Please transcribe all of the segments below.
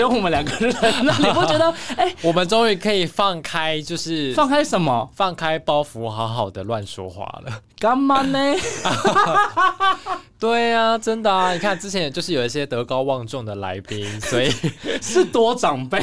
只有我们两个人，那你不觉得？哎，我们终于可以放开，就是放开什么？放开包袱，好好的乱说话了。干嘛呢？对啊，真的啊！你看之前就是有一些德高望重的来宾，所以 是多长辈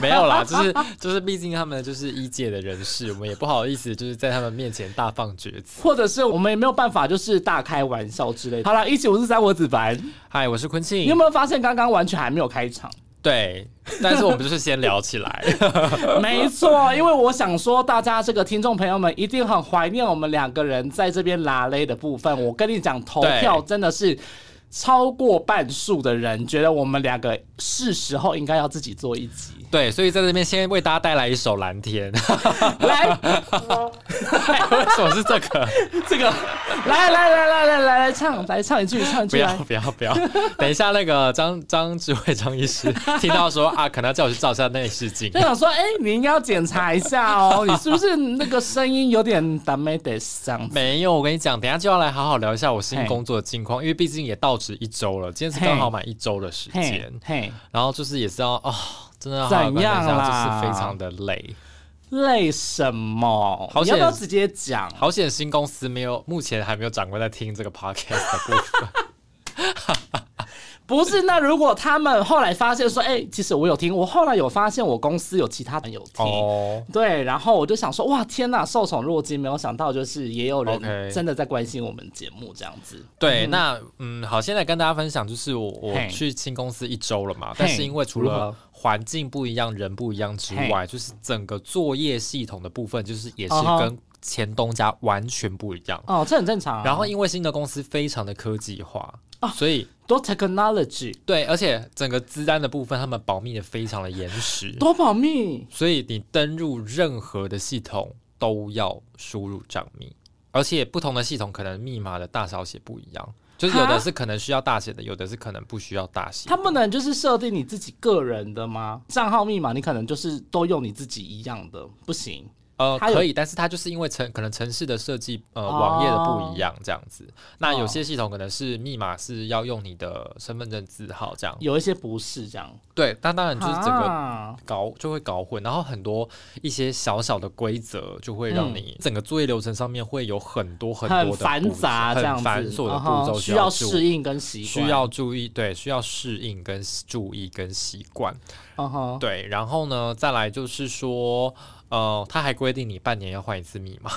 没有啦，就是就是，毕竟他们就是一届的人士，我们也不好意思就是在他们面前大放厥词，或者是我们也没有办法就是大开玩笑之类的。好了，一九五四三，我子凡，嗨，我是坤庆。你有没有发现刚刚完全还没有开场？对，但是我们就是先聊起来。没错，因为我想说，大家这个听众朋友们一定很怀念我们两个人在这边拉勒的部分。我跟你讲，投票真的是超过半数的人觉得我们两个是时候应该要自己做一集。对，所以在这边先为大家带来一首《蓝天》，来，为什么是这个？这个，来来来来来来来唱，来唱一句，唱一句。不要不要不要！等一下，那个张张志伟张医师听到说啊，可能要叫我去照一下内视镜，就想说，哎，你应该要检查一下哦，你是不是那个声音有点打没得上？没有，我跟你讲，等下就要来好好聊一下我新工作的近况，因为毕竟也到职一周了，今天是刚好满一周的时间，嘿，然后就是也是要啊。真的怎样啦？就是非常的累，累什么？好要不要直接讲？好险，新公司没有，目前还没有掌柜在听这个 podcast 的部分。不是，那如果他们后来发现说，哎，其实我有听，我后来有发现我公司有其他人有听，对，然后我就想说，哇，天哪，受宠若惊，没有想到就是也有人真的在关心我们节目这样子。对，那嗯，好，现在跟大家分享，就是我我去新公司一周了嘛，但是因为除了环境不一样，人不一样之外，就是整个作业系统的部分，就是也是跟前东家完全不一样。哦，这很正常。然后因为新的公司非常的科技化。所以多 technology 对，而且整个资单的部分，他们保密的非常的严实，多保密。所以你登入任何的系统都要输入账密，而且不同的系统可能密码的大小写不一样，就是有的是可能需要大写的，有的是可能不需要大写。它不能就是设定你自己个人的吗？账号密码你可能就是都用你自己一样的，不行。呃，可以，但是它就是因为城可能城市的设计，呃，网页的不一样这样子。那有些系统可能是密码是要用你的身份证字号这样，有一些不是这样。对，但当然就是整个搞就会搞混，然后很多一些小小的规则就会让你整个作业流程上面会有很多很多的繁杂这样子，繁琐的步骤需要适应跟习惯需要注意，对，需要适应跟注意跟习惯。嗯哼，对，然后呢，再来就是说。哦，他还规定你半年要换一次密码。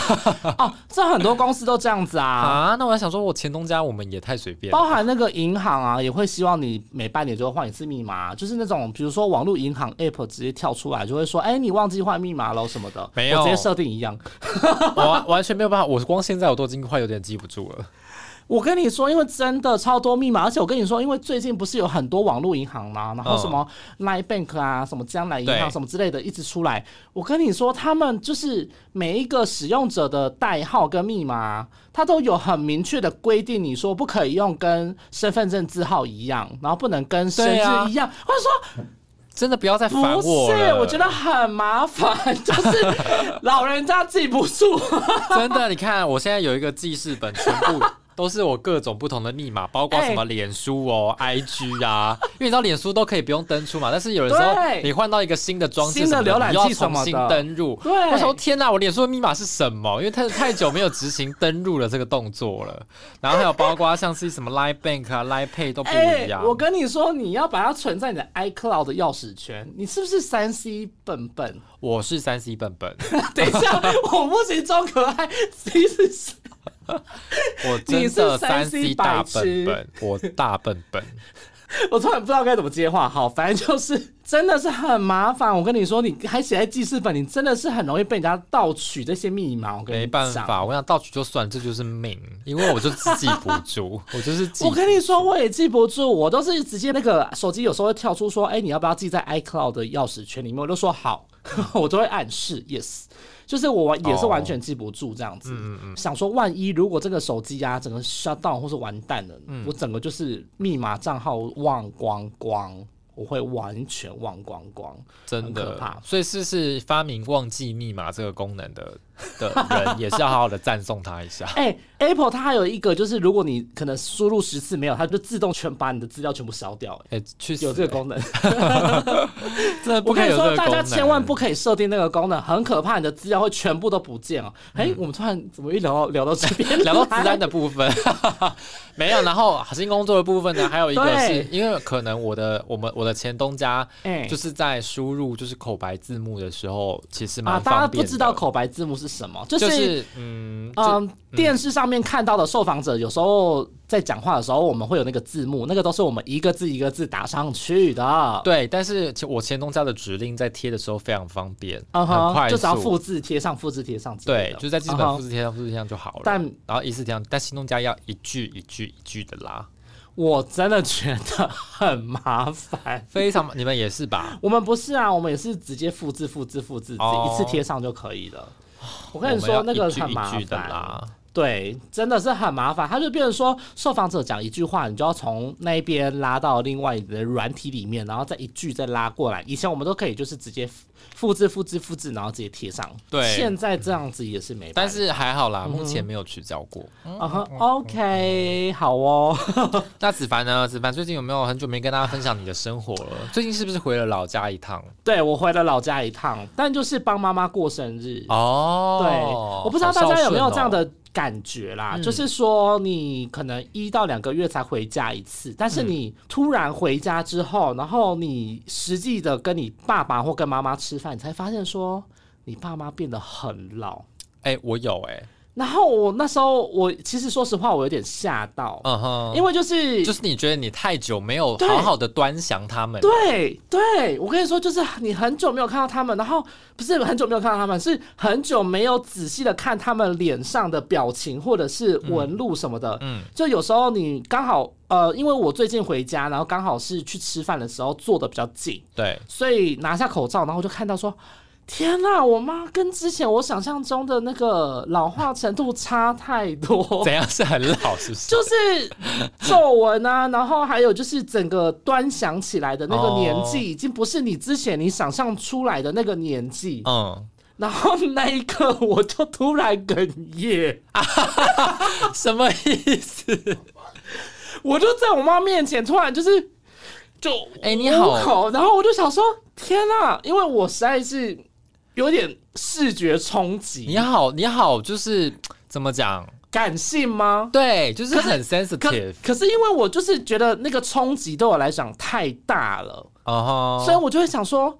哦，这很多公司都这样子啊。啊！那我还想说，我前东家我们也太随便，包含那个银行啊，也会希望你每半年就要换一次密码，就是那种比如说网络银行 app 直接跳出来就会说，哎，你忘记换密码了什么的，没有。直接设定一样，我完全没有办法，我光现在我都已经快有点记不住了。我跟你说，因为真的超多密码，而且我跟你说，因为最近不是有很多网络银行吗？然后什么 Line Bank 啊，什么江南银行什么之类的，一直出来。我跟你说，他们就是每一个使用者的代号跟密码，它都有很明确的规定，你说不可以用跟身份证字号一样，然后不能跟生日一样。或者说，真的不要再烦我不是，我觉得很麻烦，就是 老人家记不住。真的，你看我现在有一个记事本，全部。都是我各种不同的密码，包括什么脸书哦、IG 啊，因为你知道脸书都可以不用登出嘛。但是有的时候你换到一个新的装置，新的浏览器重新登入。对，我说天哪，我脸书的密码是什么？因为太太久没有执行登入了这个动作了。然后还有包括像是什么 Line Bank 啊、Line Pay 都不一样。我跟你说，你要把它存在你的 iCloud 的钥匙圈，你是不是三 C 笨笨？我是三 C 笨笨。等一下，我不行装可爱，其实是。我真的三 C 大笨笨，我大笨笨。我突然不知道该怎么接话，好，反正就是真的是很麻烦。我跟你说，你还写在记事本，你真的是很容易被人家盗取这些密码。我跟你没办法，我想盗取就算，这就是命，因为我就记不住，我就是。我跟你说，我也记不住，我都是直接那个手机有时候会跳出说，哎，你要不要记在 iCloud 的钥匙圈里面？我就说好，我都会暗示 yes。就是我也是完全记不住这样子，想说万一如果这个手机啊整个 shut down 或是完蛋了，我整个就是密码账号忘光光。我会完全忘光光，真的可怕。所以是是发明忘记密码这个功能的的人，也是要好好的赞颂他一下。哎，Apple 它还有一个，就是如果你可能输入十次没有，它就自动全把你的资料全部烧掉。哎，确实有这个功能。我跟你说，大家千万不可以设定那个功能，很可怕，你的资料会全部都不见哦。哎，我们突然怎么一聊到聊到这边，聊到子弹的部分？没有，然后核心工作的部分呢？还有一个是因为可能我的我们我的。前东家，就是在输入就是口白字幕的时候，其实蛮大家不知道口白字幕是什么，就是嗯嗯，电视上面看到的受访者有时候在讲话的时候，我们会有那个字幕，那个都是我们一个字一个字打上去的。对，但是我前东家的指令在贴的时候非常方便，很快就只要复制贴上，复制贴上。对，就在基本复制贴上，复制贴上就好了。但然后一次贴上，但新东家要一句一句一句的拉。我真的觉得很麻烦，非常。你们也是吧？我们不是啊，我们也是直接复制、复制、复制，一次贴上就可以了。我跟你说，那个很麻烦。对，真的是很麻烦。他就变成说，受访者讲一句话，你就要从那边拉到另外的软体里面，然后再一句再拉过来。以前我们都可以就是直接。复制复制复制，然后直接贴上。对，现在这样子也是没。但是还好啦，目前没有取消过。嗯哼，OK，好哦。那子凡呢？子凡最近有没有很久没跟大家分享你的生活了？最近是不是回了老家一趟？对，我回了老家一趟，但就是帮妈妈过生日。哦，对，我不知道大家有没有这样的。感觉啦，就是说你可能一到两个月才回家一次，但是你突然回家之后，然后你实际的跟你爸爸或跟妈妈吃饭，你才发现说你爸妈变得很老。哎，我有哎。然后我那时候，我其实说实话，我有点吓到，嗯哼，因为就是就是你觉得你太久没有好好的端详他们，对对，我跟你说，就是你很久没有看到他们，然后不是很久没有看到他们，是很久没有仔细的看他们脸上的表情或者是纹路什么的，嗯，就有时候你刚好呃，因为我最近回家，然后刚好是去吃饭的时候坐的比较近，对，所以拿下口罩，然后就看到说。天呐，我妈跟之前我想象中的那个老化程度差太多。怎样是很老？是不是？就是皱纹啊，然后还有就是整个端详起来的那个年纪，已经不是你之前你想象出来的那个年纪。嗯。然后那一刻，我就突然哽咽。什么意思？我就在我妈面前，突然就是就哎你好，然后我就想说天呐，因为我实在是。有点视觉冲击。你好，你好，就是怎么讲？感性吗？对，就是很 sensitive。可是因为我就是觉得那个冲击对我来讲太大了，哦所以我就会想说。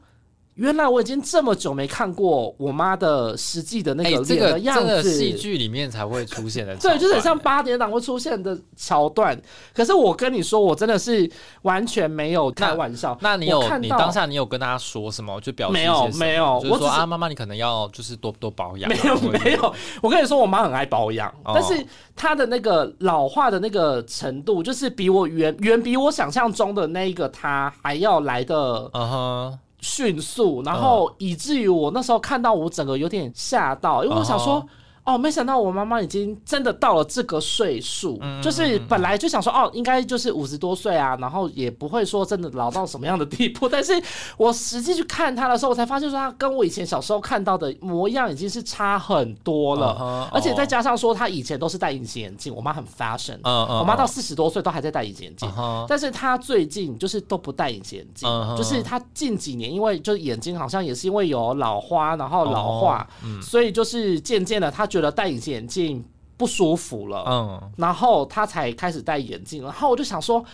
原来我已经这么久没看过我妈的实际的那个脸的样子，戏剧里面才会出现的。对，就是像八点档会出现的桥段。可是我跟你说，我真的是完全没有开玩笑。那你有你当下你有跟大家说什么？就表示没有没有，我说啊，妈妈你可能要就是多多保养。没有没有，我跟你说，我妈很爱保养，但是她的那个老化的那个程度，就是比我远远比我想象中的那一个她还要来的。嗯哼。迅速，然后以至于我那时候看到我整个有点吓到，因为我想说。哦，没想到我妈妈已经真的到了这个岁数，就是本来就想说哦，应该就是五十多岁啊，然后也不会说真的老到什么样的地步。但是我实际去看她的时候，我才发现说她跟我以前小时候看到的模样已经是差很多了，而且再加上说她以前都是戴隐形眼镜，我妈很 fashion，我妈到四十多岁都还在戴隐形眼镜，但是她最近就是都不戴隐形眼镜，就是她近几年因为就是眼睛好像也是因为有老花，然后老化，所以就是渐渐的她觉得戴隐形眼镜不舒服了，嗯，然后他才开始戴眼镜。然后我就想说，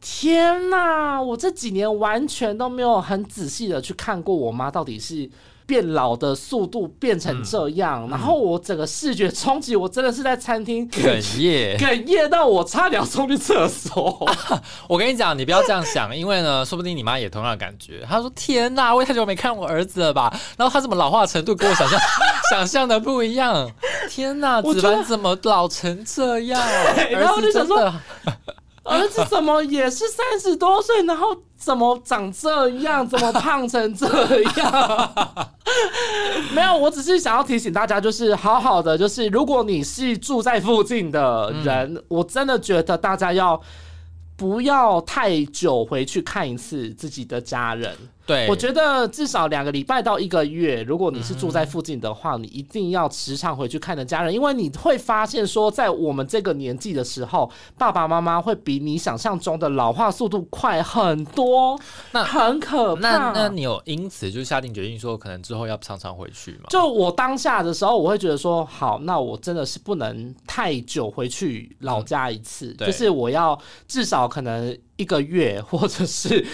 天哪！我这几年完全都没有很仔细的去看过我妈到底是变老的速度变成这样，然后我整个视觉冲击，我真的是在餐厅哽咽，哽咽到我差点冲去厕所。我跟你讲，你不要这样想，因为呢，说不定你妈也同样的感觉。她说：“天哪，我也太久没看我儿子了吧？”然后他怎么老化程度跟我想象 想象的不一样？天哪，子凡怎么老成这样？然后就想说。儿子怎么也是三十多岁，然后怎么长这样，怎么胖成这样？没有，我只是想要提醒大家，就是好好的，就是如果你是住在附近的人，我真的觉得大家要不要太久回去看一次自己的家人。对，我觉得至少两个礼拜到一个月，如果你是住在附近的话，你一定要时常回去看的家人，因为你会发现说，在我们这个年纪的时候，爸爸妈妈会比你想象中的老化速度快很多，那很可怕。那那你有因此就下定决心说，可能之后要常常回去吗？就我当下的时候，我会觉得说，好，那我真的是不能太久回去老家一次，就是我要至少可能一个月，或者是。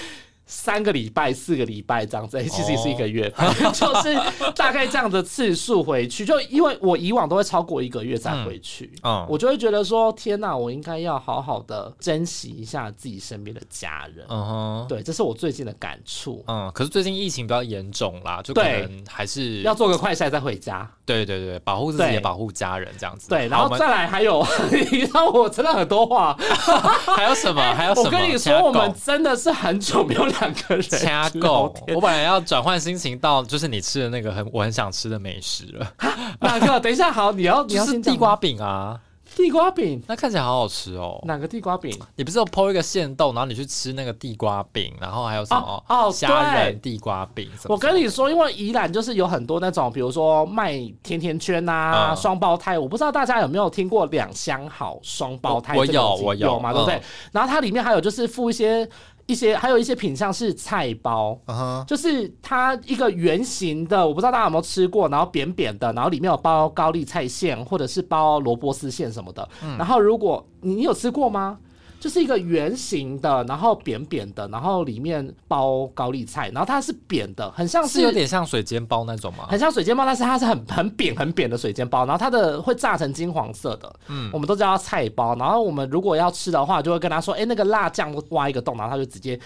三个礼拜、四个礼拜这样子，其实也是一个月，就是大概这样的次数回去。就因为我以往都会超过一个月再回去，嗯，我就会觉得说，天哪，我应该要好好的珍惜一下自己身边的家人。嗯哼，对，这是我最近的感触。嗯，可是最近疫情比较严重啦，就可能还是要做个快筛再回家。对对对，保护自己也保护家人这样子。对，然后再来还有，你知道我真的很多话，还有什么？还有什么？我跟你说，我们真的是很久没有两个人掐够。我本来要转换心情到就是你吃的那个很我很想吃的美食了。哪个？等一下，好，你要 你要是地瓜饼啊。地瓜饼，那看起来好好吃哦。哪个地瓜饼？你不是有剖一个馅豆，然后你去吃那个地瓜饼，然后还有什么哦虾仁地瓜饼？我跟你说，因为宜兰就是有很多那种，比如说卖甜甜圈啊，双胞胎。我不知道大家有没有听过两相好双胞胎？我有，我有嘛，对不对？然后它里面还有就是附一些。一些还有一些品相是菜包，就是它一个圆形的，我不知道大家有没有吃过，然后扁扁的，然后里面有包高丽菜馅或者是包萝卜丝馅什么的。然后如果你有吃过吗？就是一个圆形的，然后扁扁的，然后里面包高丽菜，然后它是扁的，很像是有点像水煎包那种吗？很像水煎包，但是它是很很扁很扁的水煎包，然后它的会炸成金黄色的，嗯，我们都叫它菜包。然后我们如果要吃的话，就会跟他说，哎，那个辣酱挖一个洞，然后他就直接。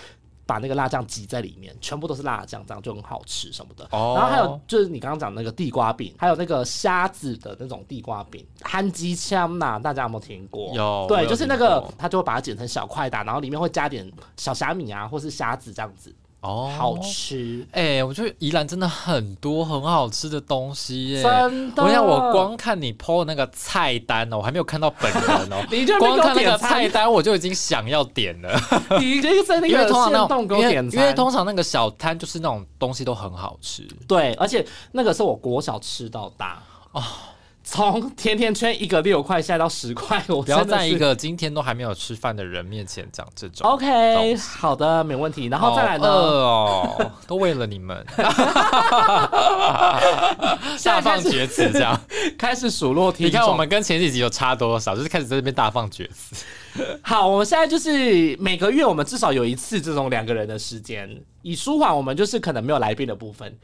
把那个辣酱挤在里面，全部都是辣酱，这样就很好吃什么的。然后还有就是你刚刚讲那个地瓜饼，还有那个虾子的那种地瓜饼，憨鸡枪呐，大家有没有听过？有，对，就是那个他就会把它剪成小块的，然后里面会加点小虾米啊，或是虾子这样子。哦，好吃哎！我觉得宜兰真的很多很好吃的东西耶。真的，我想我光看你 PO 那个菜单哦，我还没有看到本人哦。你就光看那个菜单，我就已经想要点了。你这个在那个现动给我点餐，因为通常那个小摊就是那种东西都很好吃。对，而且那个是我国小吃到大哦。从甜甜圈一个六块下到十块，我不要在一个今天都还没有吃饭的人面前讲这种。OK，好的，没问题。然后再来呢？哦，都为了你们，大放厥词这样，开始数落题。你看我们跟前几集有差多少？就是开始在这边大放厥词。好，我们现在就是每个月我们至少有一次这种两个人的时间，以舒缓我们就是可能没有来宾的部分。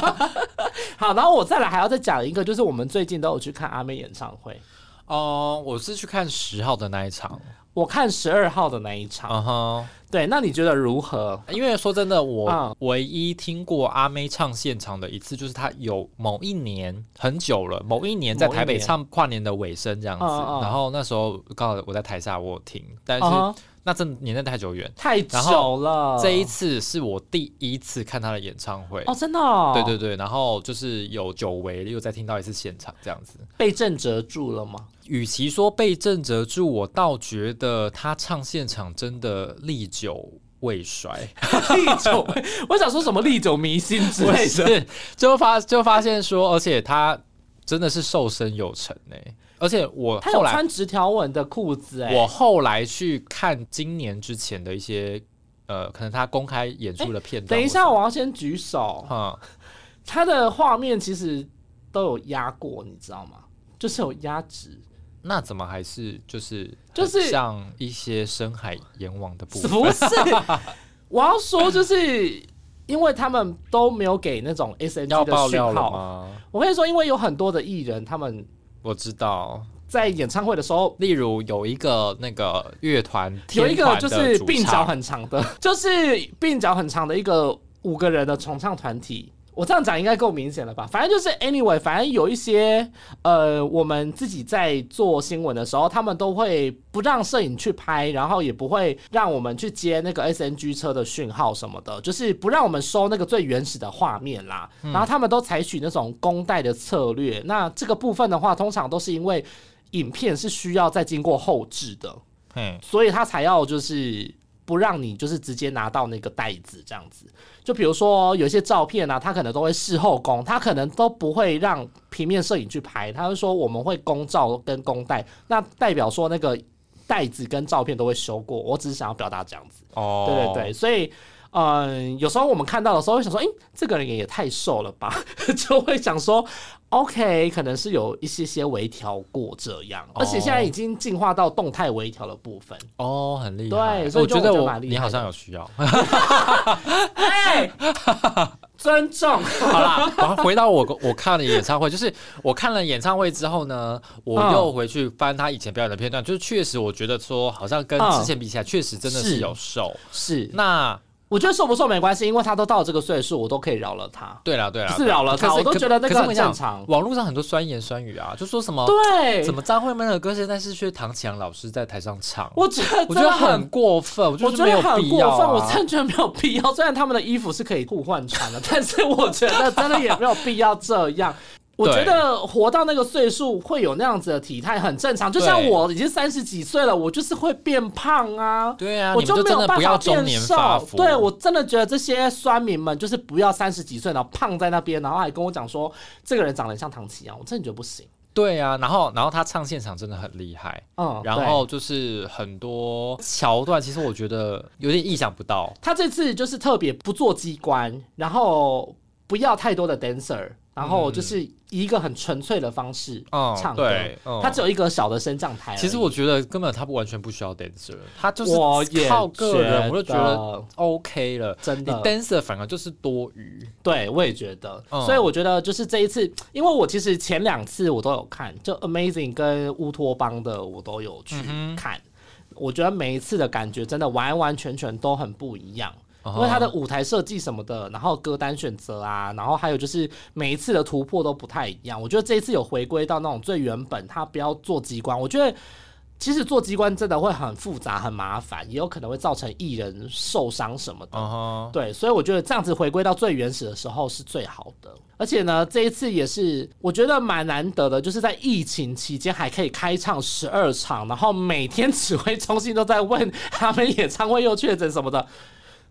好，然后我再来还要再讲一个，就是我们最近都有去看阿妹演唱会。哦，我是去看十号的那一场。我看十二号的那一场，嗯哼，对，那你觉得如何？因为说真的，我唯一听过阿妹唱现场的一次，就是她有某一年很久了，某一年在台北唱跨年的尾声这样子，然后那时候刚好我在台下我听，但是。那真年代太久远，太久了。这一次是我第一次看他的演唱会哦，真的。对对对，然后就是有久违，又再听到一次现场，这样子被震折住了吗？与其说被震折住，我倒觉得他唱现场真的历久未衰。历久，我想说什么历久弥新之类的，就发就发现说，而且他真的是瘦身有成呢。而且我后来穿直条纹的裤子，哎，我后来去看今年之前的一些，呃，可能他公开演出的片段。等一下，我要先举手。哈，他的画面其实都有压过，你知道吗？就是有压直。那怎么还是就是就是像一些深海阎王的部分？不是，我要说就是因为他们都没有给那种 S N G 的讯号。我跟你说，因为有很多的艺人，他们我知道。在演唱会的时候，例如有一个那个乐团，有一个就是鬓角很长的，就是鬓角很长的一个五个人的重唱团体。我这样讲应该够明显了吧？反正就是 anyway，反正有一些呃，我们自己在做新闻的时候，他们都会不让摄影去拍，然后也不会让我们去接那个 SNG 车的讯号什么的，就是不让我们收那个最原始的画面啦。然后他们都采取那种公带的策略。那这个部分的话，通常都是因为。影片是需要再经过后置的，嗯，所以他才要就是不让你就是直接拿到那个袋子这样子。就比如说有一些照片啊，他可能都会事后公，他可能都不会让平面摄影去拍，他会说我们会公照跟公带，那代表说那个袋子跟照片都会修过。我只是想要表达这样子，哦，对对对，所以。嗯，有时候我们看到的时候会想说，哎，这个人也太瘦了吧，就会想说，OK，可能是有一些些微调过这样，而且现在已经进化到动态微调的部分。哦，很厉害。对，所以我觉得我你好像有需要。哎，尊重。好啦，我回到我我看了演唱会，就是我看了演唱会之后呢，我又回去翻他以前表演的片段，就是确实我觉得说，好像跟之前比起来，确实真的是有瘦。是那。我觉得瘦不瘦没关系，因为他都到这个岁数，我都可以饶了他。对啦对啦，是饶了他，我都觉得那个很正常。网络上很多酸言酸语啊，就说什么对，怎么张惠妹的歌现在是薛唐强老师在台上唱？我觉得我觉得很过分，我觉得没有必要。我真的觉得没有必要。虽然他们的衣服是可以互换穿的，但是我觉得真的也没有必要这样。我觉得活到那个岁数会有那样子的体态很正常，就像我已经三十几岁了，我就是会变胖啊。对啊，我就没有办法变瘦。对我真的觉得这些酸民们就是不要三十几岁然后胖在那边，然后还跟我讲说这个人长得像唐琪啊，我真的觉得不行。对啊，然后然后他唱现场真的很厉害，嗯，然后就是很多桥段，其实我觉得有点意想不到。他这次就是特别不做机关，然后不要太多的 dancer。然后就是一个很纯粹的方式唱歌，他只有一个小的升降台。其实我觉得根本他不完全不需要 dancer，他就是靠个人，我就觉得 OK 了。真的，dancer 反而就是多余。对，我也觉得。所以我觉得就是这一次，因为我其实前两次我都有看，就 Amazing 跟乌托邦的我都有去看。我觉得每一次的感觉真的完完全全都很不一样。因为他的舞台设计什么的，然后歌单选择啊，然后还有就是每一次的突破都不太一样。我觉得这一次有回归到那种最原本，他不要做机关。我觉得其实做机关真的会很复杂、很麻烦，也有可能会造成艺人受伤什么的。对，所以我觉得这样子回归到最原始的时候是最好的。而且呢，这一次也是我觉得蛮难得的，就是在疫情期间还可以开唱十二场，然后每天指挥中心都在问他们演唱会又确诊什么的。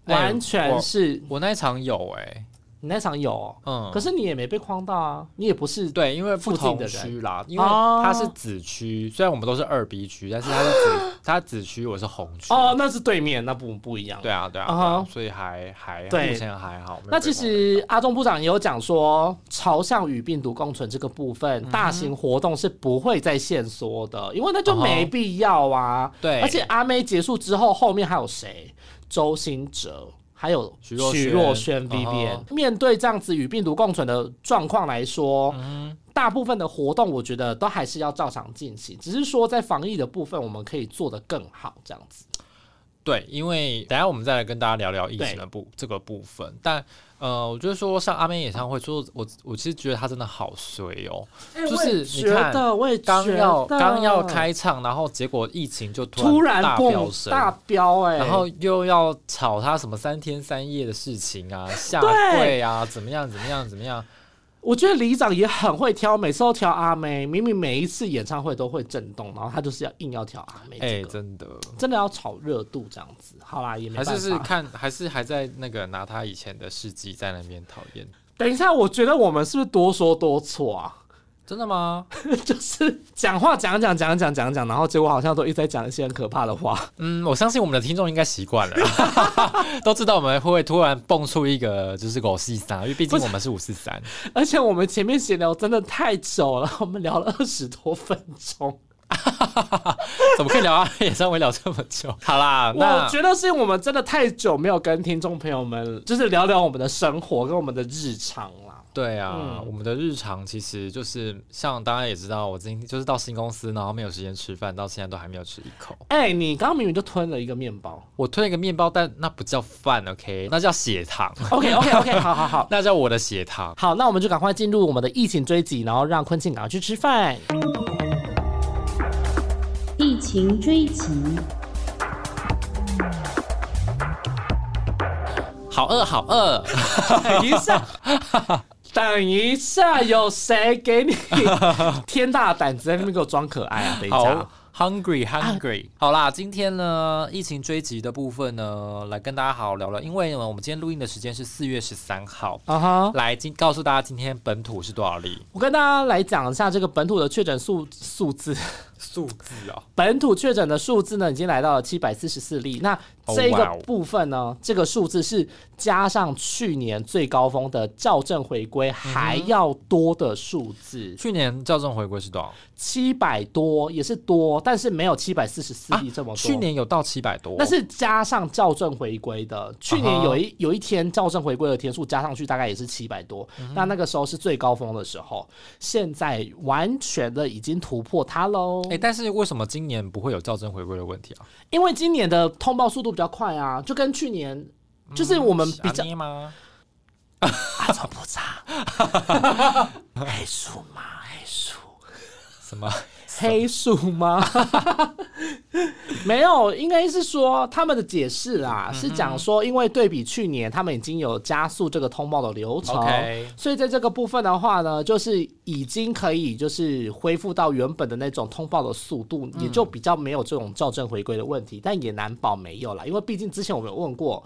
完全是我那一场有哎，你那场有，嗯，可是你也没被框到啊，你也不是对，因为不同区啦，因为它是子区，虽然我们都是二 B 区，但是它是子，它子区我是红区。哦，那是对面，那不不一样，对啊对啊，所以还还目前还好。那其实阿中部长也有讲说，朝向与病毒共存这个部分，大型活动是不会再限缩的，因为那就没必要啊。对，而且阿妹结束之后，后面还有谁？周兴哲，还有许若瑄 V B N，面对这样子与病毒共存的状况来说，大部分的活动我觉得都还是要照常进行，只是说在防疫的部分，我们可以做得更好，这样子。对，因为等下我们再来跟大家聊聊疫情的部这个部分，但呃，我觉得说像阿妹演唱会，说我我其实觉得他真的好随哦，就是你看，刚要刚要开唱，然后结果疫情就突然大飙升，大飙哎，然后又要吵他什么三天三夜的事情啊，下跪啊，怎么样怎么样怎么样。我觉得里长也很会挑，每次都挑阿妹，明明每一次演唱会都会震动，然后他就是要硬要挑阿妹。哎，真的，真的要炒热度这样子。好啦，也没还是是看，还是还在那个拿他以前的事迹在那边讨厌。等一下，我觉得我们是不是多说多错啊？真的吗？就是讲话讲讲讲讲讲讲，然后结果好像都一直在讲一些很可怕的话。嗯，我相信我们的听众应该习惯了，都知道我们会不会突然蹦出一个就是五四三，因为毕竟我们是五四三，而且我们前面闲聊真的太久了，我们聊了二十多分钟。怎么可以聊啊？演唱会聊这么久？好啦，我觉得是因为我们真的太久没有跟听众朋友们，就是聊聊我们的生活跟我们的日常了。对啊，我们的日常其实就是像大家也知道，我今天就是到新公司，然后没有时间吃饭，到现在都还没有吃一口。哎，你刚刚明明就吞了一个面包，我吞了一个面包，但那不叫饭，OK？那叫血糖。OK，OK，OK，好好好，那叫我的血糖。好，那我们就赶快进入我们的疫情追击，然后让坤庆赶快去吃饭。疫情追击，好饿，好饿，等一下，等一下，有谁给你 天大胆子在那边给我装可爱啊？等一下。Hungry, hungry。好啦，今天呢，疫情追击的部分呢，来跟大家好好聊聊。因为呢，我们今天录音的时间是四月十三号。啊哈，来今告诉大家今天本土是多少例。我跟大家来讲一下这个本土的确诊数数字。数字啊，本土确诊的数字呢，已经来到了七百四十四例。那这个部分呢，这个数字是加上去年最高峰的校正回归还要多的数字。去年校正回归是多少？七百多，也是多，但是没有七百四十四例这么多。去年有到七百多，那是加上校正回归的。去年有一有一天校正回归的天数加上去，大概也是七百多。那那个时候是最高峰的时候，现在完全的已经突破它喽。哎，但是为什么今年不会有校正回归的问题啊？因为今年的通报速度比较快啊，就跟去年就是我们比较吗？阿超不差，黑数吗？黑数什么？黑数吗？没有，应该是说他们的解释啦，是讲说，因为对比去年，他们已经有加速这个通报的流程，所以在这个部分的话呢，就是已经可以就是恢复到原本的那种通报的速度，也就比较没有这种校正回归的问题，但也难保没有了，因为毕竟之前我们有问过，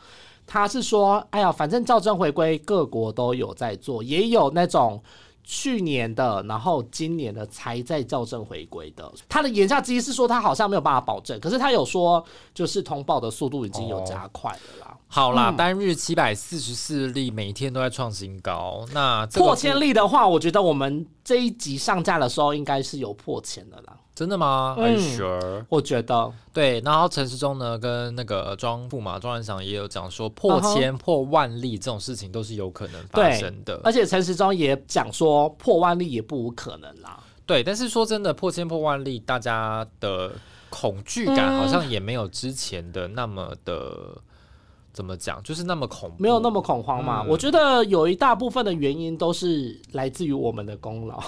他是说，哎呀，反正校正回归各国都有在做，也有那种。去年的，然后今年的才在校正回归的。他的言下之意是说，他好像没有办法保证，可是他有说，就是通报的速度已经有加快了啦。好啦，单日七百四十四例，每天都在创新高。那破千例的话，我觉得我们这一集上架的时候，应该是有破千的啦。真的吗？很 sure，我觉得对。然后陈时中呢，跟那个庄副嘛，庄院长也有讲说，破千、破万例这种事情都是有可能发生的。而且陈时中也讲说，破万例也不无可能啦。对，但是说真的，破千破万例，大家的恐惧感好像也没有之前的那么的，怎么讲，就是那么恐，没有那么恐慌嘛。我觉得有一大部分的原因都是来自于我们的功劳。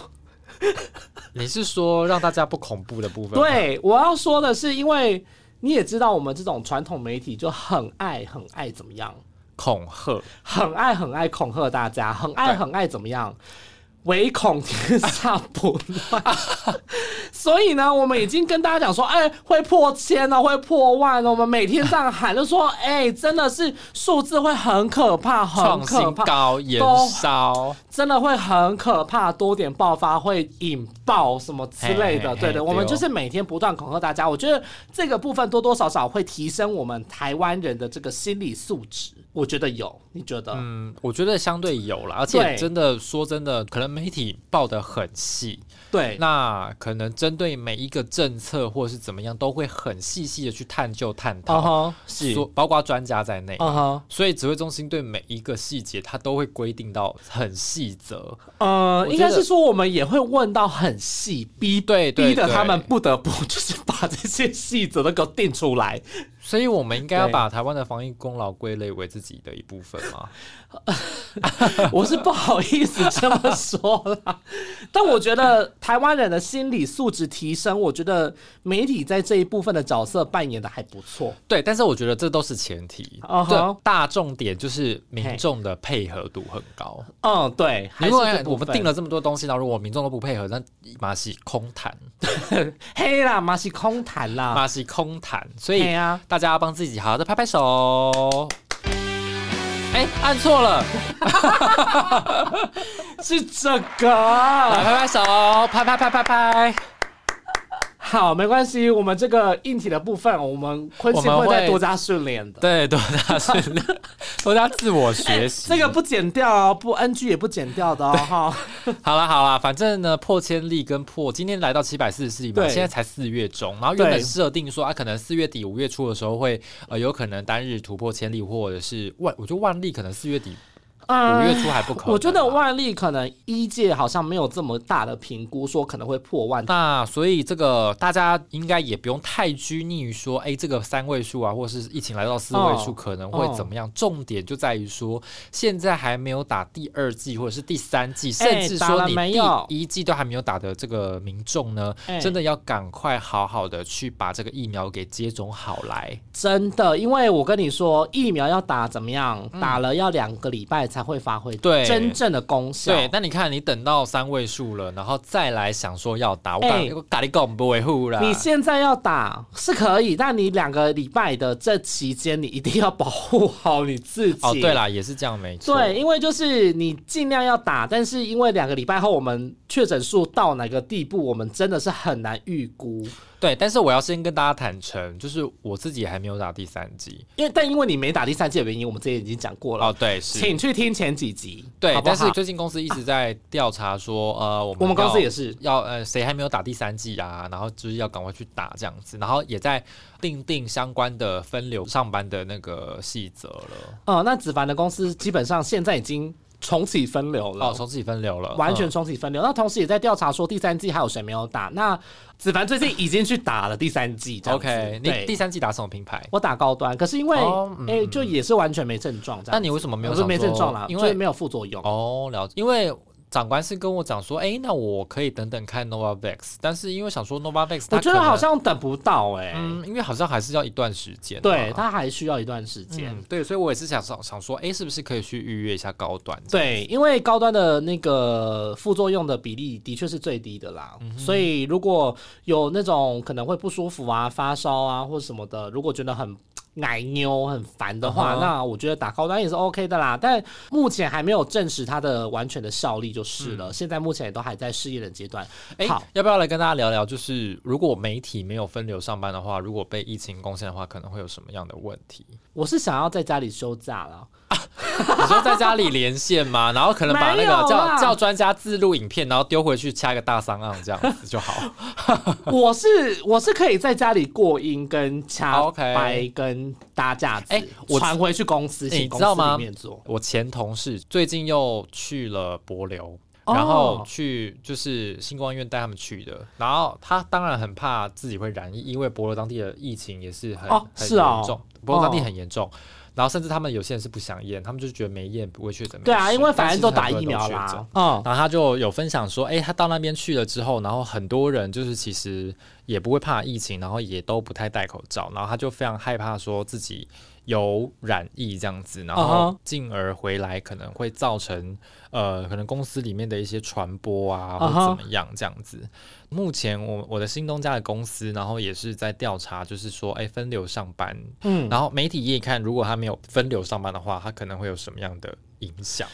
你是说让大家不恐怖的部分？对，我要说的是，因为你也知道，我们这种传统媒体就很爱很爱怎么样恐吓，很爱很爱恐吓大家，很爱很爱怎么样。唯恐天下不乱，所以呢，我们已经跟大家讲说，哎，会破千了，会破万了。我们每天这样喊，就说，哎，真的是数字会很可怕，很可怕，高延烧，真的会很可怕，多点爆发会引爆什么之类的。对的，我们就是每天不断恐吓大家。我觉得这个部分多多少少会提升我们台湾人的这个心理素质。我觉得有，你觉得？嗯，我觉得相对有了，而且真的说真的，可能媒体报的很细，对，那可能针对每一个政策或者是怎么样，都会很细细的去探究探讨，是，包括专家在内，所以指挥中心对每一个细节，它都会规定到很细则。呃，应该是说我们也会问到很细，逼对逼的他们不得不 就是把这些细则都给我定出来。所以，我们应该要把台湾的防疫功劳归类为自己的一部分吗？我是不好意思这么说啦，但我觉得台湾人的心理素质提升，我觉得媒体在这一部分的角色扮演的还不错。对，但是我觉得这都是前提。对，大重点就是民众的配合度很高。嗯，对。因为我们定了这么多东西，然后如果民众都不配合，那马是空谈。黑啦，马是空谈啦，马是空谈。所以啊，大家要帮自己好好的拍拍手。哎，按错了，是这个，来拍拍手，拍拍拍拍拍。好，没关系，我们这个硬体的部分，我们昆庆会再多加训练的，对，多加训练，多加自我学习。这个不剪掉哦，不 NG 也不剪掉的哦。哈，好了好了，反正呢，破千例跟破，今天来到七百四十四例嘛，现在才四月中，然后原本设定说啊，可能四月底五月初的时候会呃有可能单日突破千例，或者是万，我觉得万例可能四月底。五月初还不可，我觉得万历可能一届好像没有这么大的评估，说可能会破万。那所以这个大家应该也不用太拘泥于说，哎，这个三位数啊，或者是疫情来到四位数可能会怎么样？重点就在于说，现在还没有打第二季或者是第三季，甚至说你第一季都还没有打的这个民众呢，真的要赶快好好的去把这个疫苗给接种好来。真的，因为我跟你说，疫苗要打怎么样？打了要两个礼拜才。才会发挥对真正的功效。对，那你看，你等到三位数了，然后再来想说要打，我我打你更不维护了。你现在要打是可以，但你两个礼拜的这期间，你一定要保护好你自己。哦，对啦，也是这样，没错。对，因为就是你尽量要打，但是因为两个礼拜后我们确诊数到哪个地步，我们真的是很难预估。对，但是我要先跟大家坦诚，就是我自己还没有打第三季，因为但因为你没打第三季的原因，我们之前已经讲过了。哦，对，请去听前几集。对，但是最近公司一直在调查说，呃，我们我们公司也是要呃，谁还没有打第三季啊？然后就是要赶快去打这样子，然后也在定定相关的分流上班的那个细则了。哦，那子凡的公司基本上现在已经。重启分流了哦，重启分流了，完全重启分流。那同时也在调查说第三季还有谁没有打。那子凡最近已经去打了第三季，OK？你第三季打什么品牌？我打高端，可是因为哎，就也是完全没症状。那你为什么没有？是没症状啦，因为没有副作用哦。了解，因为。长官是跟我讲说，哎，那我可以等等看 Novavax，但是因为想说 Novavax，我觉得好像等不到哎，嗯，因为好像还是要一段时间，对，它还需要一段时间，对，所以我也是想想想说，哎，是不是可以去预约一下高端？对，因为高端的那个副作用的比例的确是最低的啦，所以如果有那种可能会不舒服啊、发烧啊或什么的，如果觉得很。奶妞很烦的话，那我觉得打高端也是 OK 的啦。但目前还没有证实它的完全的效力就是了。现在目前也都还在试验的阶段。哎，好，要不要来跟大家聊聊？就是如果媒体没有分流上班的话，如果被疫情攻陷的话，可能会有什么样的问题？我是想要在家里休假了。你说在家里连线吗？然后可能把那个叫叫专家自录影片，然后丢回去掐一个大三案这样子就好。我是我是可以在家里过音跟掐白跟搭架子，哎，我传回去公司，你知道吗？我前同事最近又去了柏流，然后去就是星光医院带他们去的，然后他当然很怕自己会染疫，因为博罗当地的疫情也是很很严重，博罗当地很严重。然后甚至他们有些人是不想验，他们就觉得没验不会确诊。对啊，因为反正都打疫苗啦。嗯，然后他就有分享说，哎，他到那边去了之后，然后很多人就是其实也不会怕疫情，然后也都不太戴口罩，然后他就非常害怕说自己。有染疫这样子，然后进而回来可能会造成呃，可能公司里面的一些传播啊，或怎么样这样子。目前我我的新东家的公司，然后也是在调查，就是说，哎，分流上班，嗯，然后媒体也看，如果他没有分流上班的话，他可能会有什么样的影响。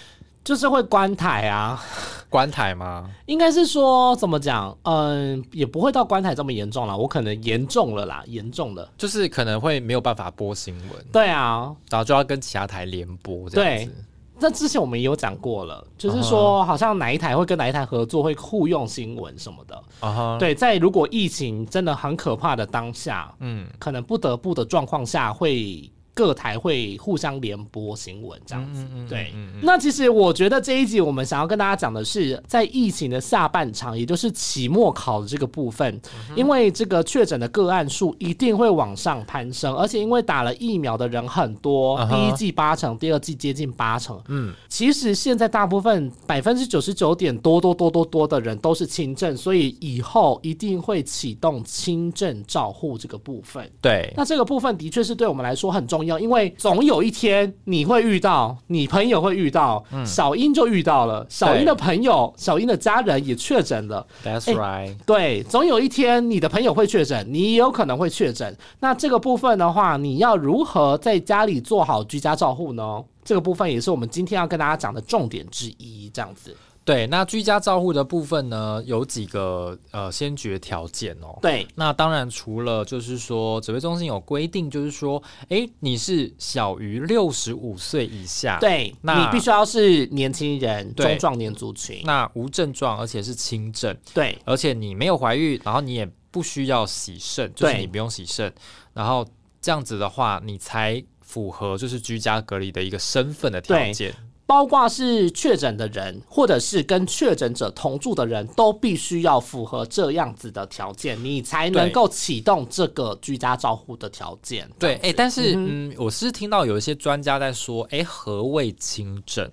就是会关台啊，关台吗？应该是说怎么讲？嗯，也不会到关台这么严重了。我可能严重了啦，严重了，就是可能会没有办法播新闻。对啊，然后就要跟其他台联播这样子。那之前我们也有讲过了，就是说好像哪一台会跟哪一台合作，会互用新闻什么的。啊对，在如果疫情真的很可怕的当下，嗯，可能不得不的状况下会。各台会互相联播新闻这样子，对。那其实我觉得这一集我们想要跟大家讲的是，在疫情的下半场，也就是期末考的这个部分，因为这个确诊的个案数一定会往上攀升，而且因为打了疫苗的人很多，第一季八成，第二季接近八成。嗯，其实现在大部分百分之九十九点多多多多多的人都是轻症，所以以后一定会启动轻症照护这个部分。对，那这个部分的确是对我们来说很重。要，因为总有一天你会遇到，你朋友会遇到，小英就遇到了，小英的朋友，小英的家人也确诊了。That's right。对，总有一天你的朋友会确诊，你也有可能会确诊。那这个部分的话，你要如何在家里做好居家照护呢？这个部分也是我们今天要跟大家讲的重点之一，这样子。对，那居家照护的部分呢，有几个呃先决条件哦。对，那当然除了就是说指挥中心有规定，就是说，哎，你是小于六十五岁以下，对，那你必须要是年轻人、中壮年族群，那无症状而且是轻症，对，而且你没有怀孕，然后你也不需要洗肾，就是你不用洗肾，然后这样子的话，你才符合就是居家隔离的一个身份的条件。包括是确诊的人，或者是跟确诊者同住的人，都必须要符合这样子的条件，你才能够启动这个居家照护的条件。对，哎，但是嗯，我是听到有一些专家在说，哎，何谓轻症？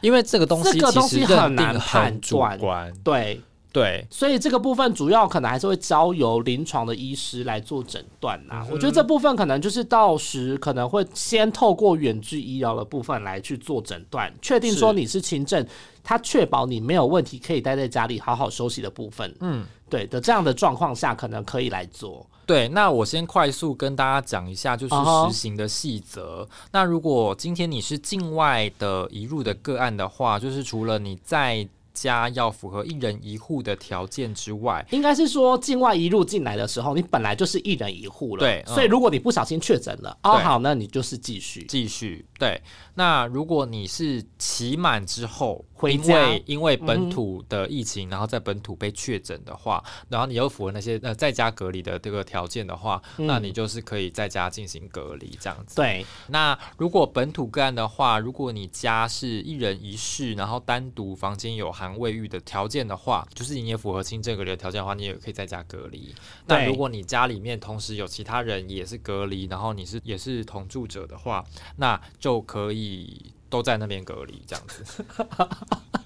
因为这个东西其实很难判断。对。对，所以这个部分主要可能还是会交由临床的医师来做诊断呐。我觉得这部分可能就是到时可能会先透过远距医疗的部分来去做诊断，确定说你是轻症，他确保你没有问题，可以待在家里好好休息的部分。嗯，对的，这样的状况下可能可以来做。对，那我先快速跟大家讲一下，就是实行的细则。那如果今天你是境外的移入的个案的话，就是除了你在家要符合一人一户的条件之外，应该是说境外一入进来的时候，你本来就是一人一户了。对，所以如果你不小心确诊了，哦好，那你就是继续继续。对，那如果你是期满之后。因为因为本土的疫情，然后在本土被确诊的话，然后你又符合那些呃在家隔离的这个条件的话，那你就是可以在家进行隔离这样子。对。那如果本土个案的话，如果你家是一人一室，然后单独房间有含卫浴的条件的话，就是你也符合轻症隔离的条件的话，你也可以在家隔离。那如果你家里面同时有其他人也是隔离，然后你是也是同住者的话，那就可以。都在那边隔离，这样子。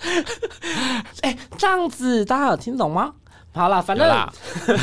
哎，这样子大家有听懂吗？好了，反正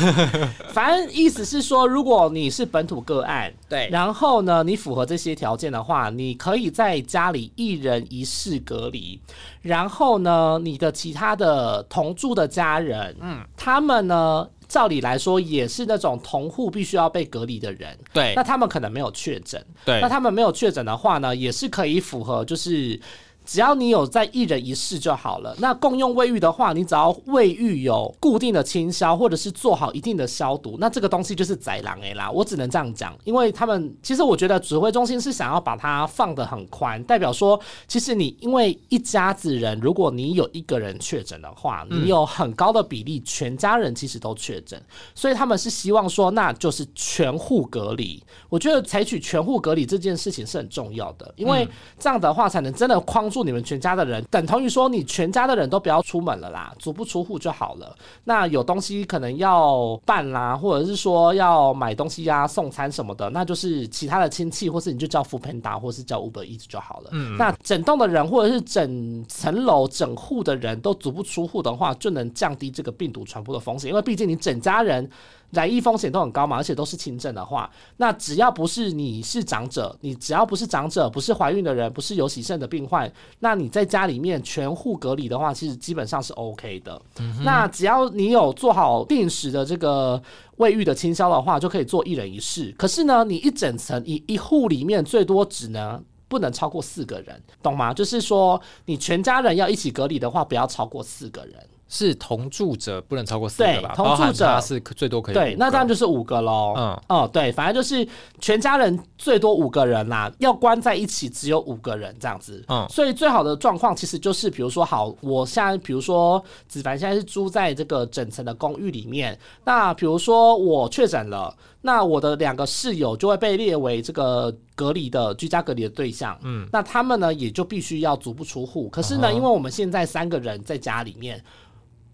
反正意思是说，如果你是本土个案，对，然后呢，你符合这些条件的话，你可以在家里一人一室隔离。然后呢，你的其他的同住的家人，嗯，他们呢？照理来说，也是那种同户必须要被隔离的人。对，那他们可能没有确诊。对，那他们没有确诊的话呢，也是可以符合，就是。只要你有在一人一室就好了。那共用卫浴的话，你只要卫浴有固定的清消，或者是做好一定的消毒，那这个东西就是宅狼哎啦。我只能这样讲，因为他们其实我觉得指挥中心是想要把它放得很宽，代表说，其实你因为一家子人，如果你有一个人确诊的话，你有很高的比例全家人其实都确诊，所以他们是希望说，那就是全户隔离。我觉得采取全户隔离这件事情是很重要的，因为这样的话才能真的框。住你们全家的人，等同于说你全家的人都不要出门了啦，足不出户就好了。那有东西可能要办啦，或者是说要买东西呀、送餐什么的，那就是其他的亲戚，或是你就叫富平达，或是叫 Uber Eats 就好了。嗯，那整栋的人或者是整层楼、整户的人都足不出户的话，就能降低这个病毒传播的风险，因为毕竟你整家人。染疫风险都很高嘛，而且都是轻症的话，那只要不是你是长者，你只要不是长者，不是怀孕的人，不是有喜肾的病患，那你在家里面全户隔离的话，其实基本上是 OK 的。那只要你有做好定时的这个卫浴的清消的话，就可以做一人一室。可是呢，你一整层一一户里面最多只能不能超过四个人，懂吗？就是说你全家人要一起隔离的话，不要超过四个人。是同住者不能超过四个吧？同住者是最多可以对，那这样就是五个喽。嗯哦，对，反正就是全家人最多五个人啦，要关在一起只有五个人这样子。嗯，所以最好的状况其实就是，比如说，好，我现在比如说子凡现在是住在这个整层的公寓里面，那比如说我确诊了，那我的两个室友就会被列为这个隔离的居家隔离的对象。嗯，那他们呢也就必须要足不出户。可是呢，因为我们现在三个人在家里面。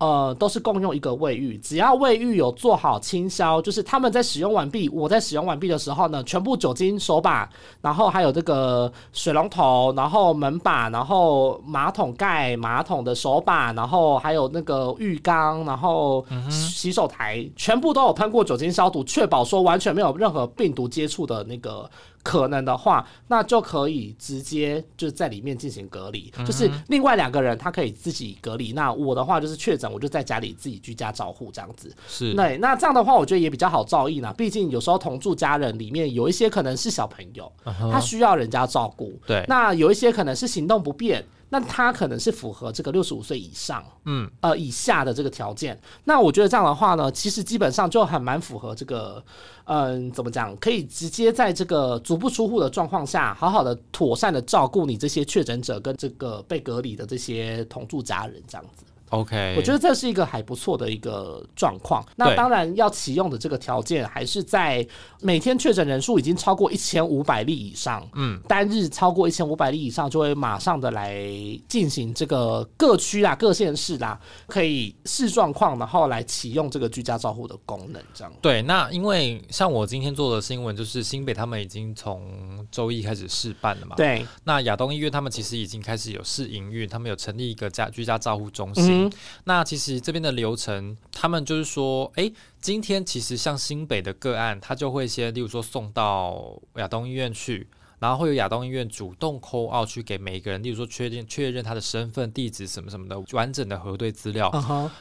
呃，都是共用一个卫浴，只要卫浴有做好清消，就是他们在使用完毕，我在使用完毕的时候呢，全部酒精手把，然后还有这个水龙头，然后门把，然后马桶盖、马桶的手把，然后还有那个浴缸，然后洗手台，全部都有喷过酒精消毒，确保说完全没有任何病毒接触的那个。可能的话，那就可以直接就在里面进行隔离，就是另外两个人他可以自己隔离。那我的话就是确诊，我就在家里自己居家照护这样子。是，对，那这样的话我觉得也比较好照应呢。毕竟有时候同住家人里面有一些可能是小朋友，他需要人家照顾。对，那有一些可能是行动不便。那他可能是符合这个六十五岁以上，嗯，呃以下的这个条件。那我觉得这样的话呢，其实基本上就很蛮符合这个，嗯，怎么讲，可以直接在这个足不出户的状况下，好好的妥善的照顾你这些确诊者跟这个被隔离的这些同住家人，这样子。OK，我觉得这是一个还不错的一个状况。那当然要启用的这个条件，还是在每天确诊人数已经超过一千五百例以上，嗯，单日超过一千五百例以上，就会马上的来进行这个各区啊、各县市啦，可以视状况，然后来启用这个居家照护的功能。这样对。那因为像我今天做的新闻，就是新北他们已经从周一开始试办了嘛。对。那亚东医院他们其实已经开始有试营运，他们有成立一个家居家照护中心。那其实这边的流程，他们就是说，哎，今天其实像新北的个案，他就会先，例如说送到亚东医院去。然后会有亚东医院主动 call out 去给每一个人，例如说确定确认他的身份、地址什么什么的完整的核对资料，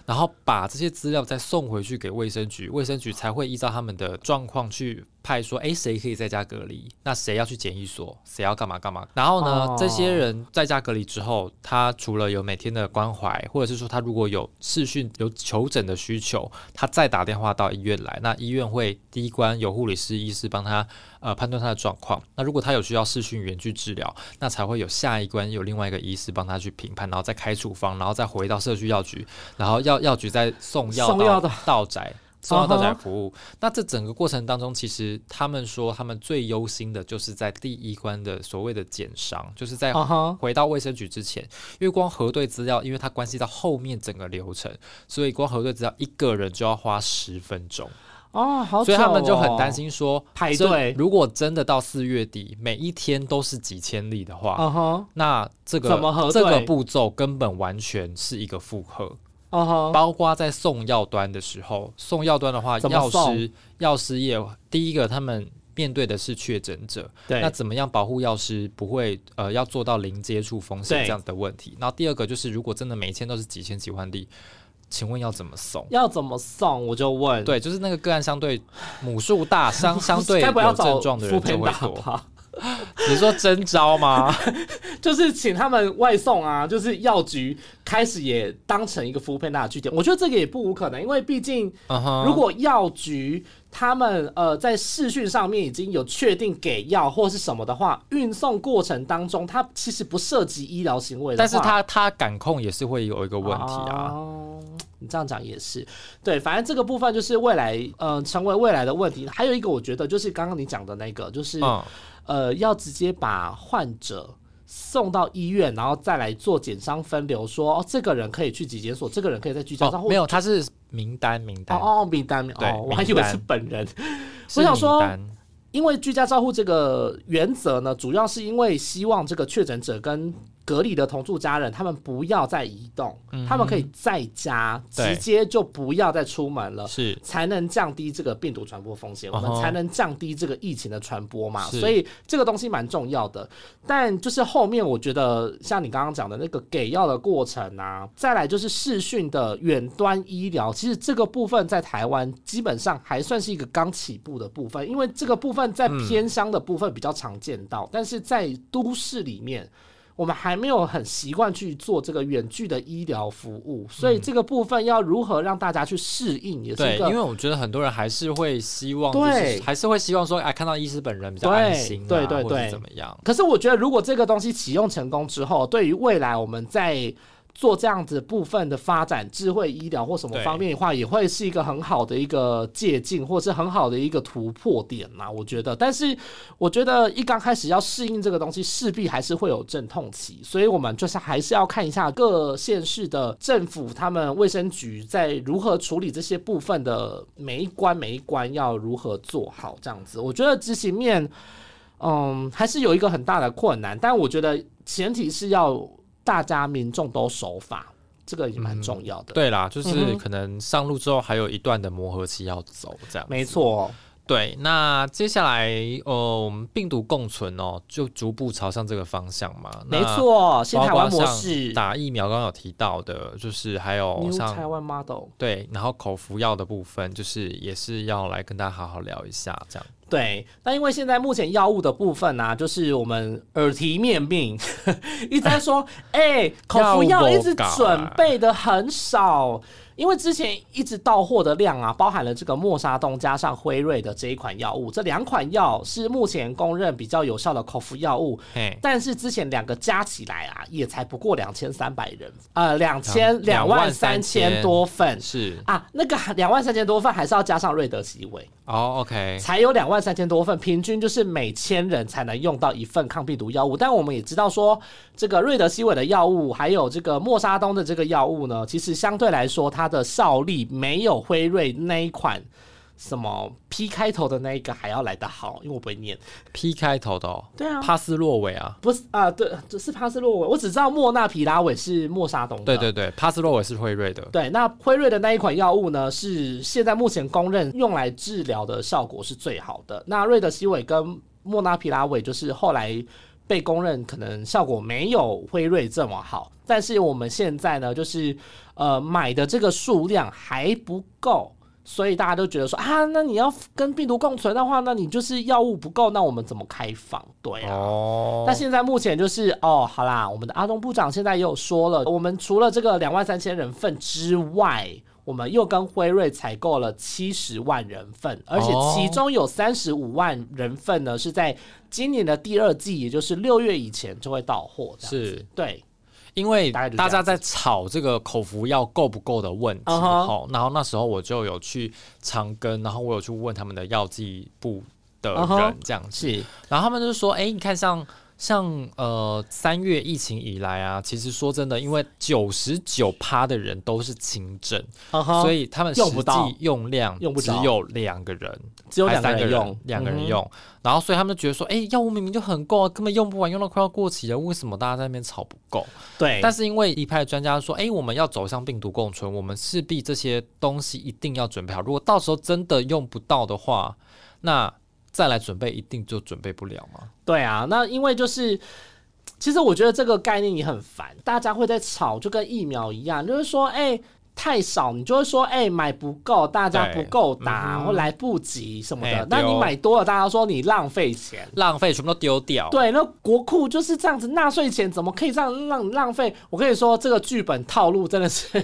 然后把这些资料再送回去给卫生局，卫生局才会依照他们的状况去派说，哎，谁可以在家隔离，那谁要去检疫所，谁要干嘛干嘛。然后呢，这些人在家隔离之后，他除了有每天的关怀，或者是说他如果有视讯有求诊的需求，他再打电话到医院来，那医院会第一关有护理师、医师帮他。呃，判断他的状况。那如果他有需要视讯远距治疗，那才会有下一关，有另外一个医师帮他去评判，然后再开处方，然后再回到社区药局，然后药药局再送药到到宅，送药到宅服务。那这整个过程当中，其实他们说他们最忧心的就是在第一关的所谓的减伤，就是在回到卫生局之前，因为光核对资料，因为它关系到后面整个流程，所以光核对资料一个人就要花十分钟。哦，好，所以他们就很担心说排队。如果真的到四月底，每一天都是几千例的话，那这个这个步骤根本完全是一个负荷。包括在送药端的时候，送药端的话，药师药师业第一个他们面对的是确诊者，那怎么样保护药师不会呃要做到零接触风险这样的问题？然后第二个就是如果真的每一天都是几千几万例。请问要怎么送？要怎么送？我就问。对，就是那个个案相对母数大，相 相对有症状的人就会多。你说真招吗？就是请他们外送啊，就是药局开始也当成一个服务配大的据点。我觉得这个也不无可能，因为毕竟如果药局他们呃在视讯上面已经有确定给药或是什么的话，运送过程当中它其实不涉及医疗行为，但是它它感控也是会有一个问题啊。你这样讲也是对，反正这个部分就是未来呃成为未来的问题。还有一个我觉得就是刚刚你讲的那个就是。呃，要直接把患者送到医院，然后再来做检伤分流，说哦，这个人可以去疾检所，这个人可以在居家照没有，他是名单名单哦哦，名单哦，我还以为是本人。我想说，因为居家照护这个原则呢，主要是因为希望这个确诊者跟。隔离的同住家人，他们不要再移动，他们可以在家直接就不要再出门了，是才能降低这个病毒传播风险，我们才能降低这个疫情的传播嘛。所以这个东西蛮重要的。但就是后面我觉得，像你刚刚讲的那个给药的过程啊，再来就是视讯的远端医疗，其实这个部分在台湾基本上还算是一个刚起步的部分，因为这个部分在偏乡的部分比较常见到，但是在都市里面。我们还没有很习惯去做这个远距的医疗服务，所以这个部分要如何让大家去适应，也是对，因为我觉得很多人还是会希望，对，还是会希望说，哎，看到医师本人比较安心，对对对，怎么样？可是我觉得，如果这个东西启用成功之后，对于未来我们在。做这样子部分的发展，智慧医疗或什么方面的话，也会是一个很好的一个借鉴，或是很好的一个突破点嘛？我觉得。但是，我觉得一刚开始要适应这个东西，势必还是会有阵痛期，所以我们就是还是要看一下各县市的政府，他们卫生局在如何处理这些部分的每一关每一关要如何做好这样子。我觉得执行面，嗯，还是有一个很大的困难，但我觉得前提是要。大家民众都守法，这个也蛮重要的。对啦，就是可能上路之后还有一段的磨合期要走，这样没错。对，那接下来呃，我们病毒共存哦，就逐步朝向这个方向嘛。没错，新台湾模式打疫苗，刚刚有提到的，就是还有像台湾 model 对，然后口服药的部分，就是也是要来跟大家好好聊一下这样。对，那因为现在目前药物的部分呢，就是我们耳提面命 一直在说，哎，口服药一直准备的很少。因为之前一直到货的量啊，包含了这个莫沙东加上辉瑞的这一款药物，这两款药是目前公认比较有效的口服药物。但是之前两个加起来啊，也才不过两千三百人，呃，两千两万三千多份是啊，那个两万三千多份还是要加上瑞德西韦哦，OK，才有两万三千多份，平均就是每千人才能用到一份抗病毒药物。但我们也知道说，这个瑞德西韦的药物还有这个莫沙东的这个药物呢，其实相对来说它的效力没有辉瑞那一款什么 P 开头的那一个还要来得好，因为我不会念 P 开头的哦。对啊，帕斯洛韦啊，不是啊，对，是帕斯洛韦。我只知道莫纳皮拉韦是莫沙东的。对对对，帕斯洛韦是辉瑞的。对，那辉瑞的那一款药物呢，是现在目前公认用来治疗的效果是最好的。那瑞德西韦跟莫纳皮拉韦就是后来被公认可能效果没有辉瑞这么好，但是我们现在呢，就是。呃，买的这个数量还不够，所以大家都觉得说啊，那你要跟病毒共存的话，那你就是药物不够，那我们怎么开放？对啊，那现在目前就是哦，好啦，我们的阿东部长现在也有说了，我们除了这个两万三千人份之外，我们又跟辉瑞采购了七十万人份，而且其中有三十五万人份呢是在今年的第二季，也就是六月以前就会到货。是，对。因为大家在吵这个口服药够不够的问题，好，然后那时候我就有去长庚，然后我有去问他们的药剂部的人，这样子，然后他们就说，哎，你看像。像呃三月疫情以来啊，其实说真的，因为九十九趴的人都是轻症，所以他们实际用量只有两个人，只有两个人用，两个人用，然后所以他们就觉得说，哎，药物明明就很够啊，根本用不完，用到快要过期了，为什么大家在那边吵不够？对，但是因为一派专家说，哎，我们要走向病毒共存，我们势必这些东西一定要准备好，如果到时候真的用不到的话，那。再来准备，一定就准备不了吗？对啊，那因为就是，其实我觉得这个概念也很烦，大家会在吵，就跟疫苗一样，就是说，哎，太少，你就会说，哎，买不够，大家不够打，或来不及什么的。那你买多了，大家说你浪费钱，浪费全部都丢掉。对，那国库就是这样子，纳税钱怎么可以这样浪浪费？我跟你说，这个剧本套路真的是。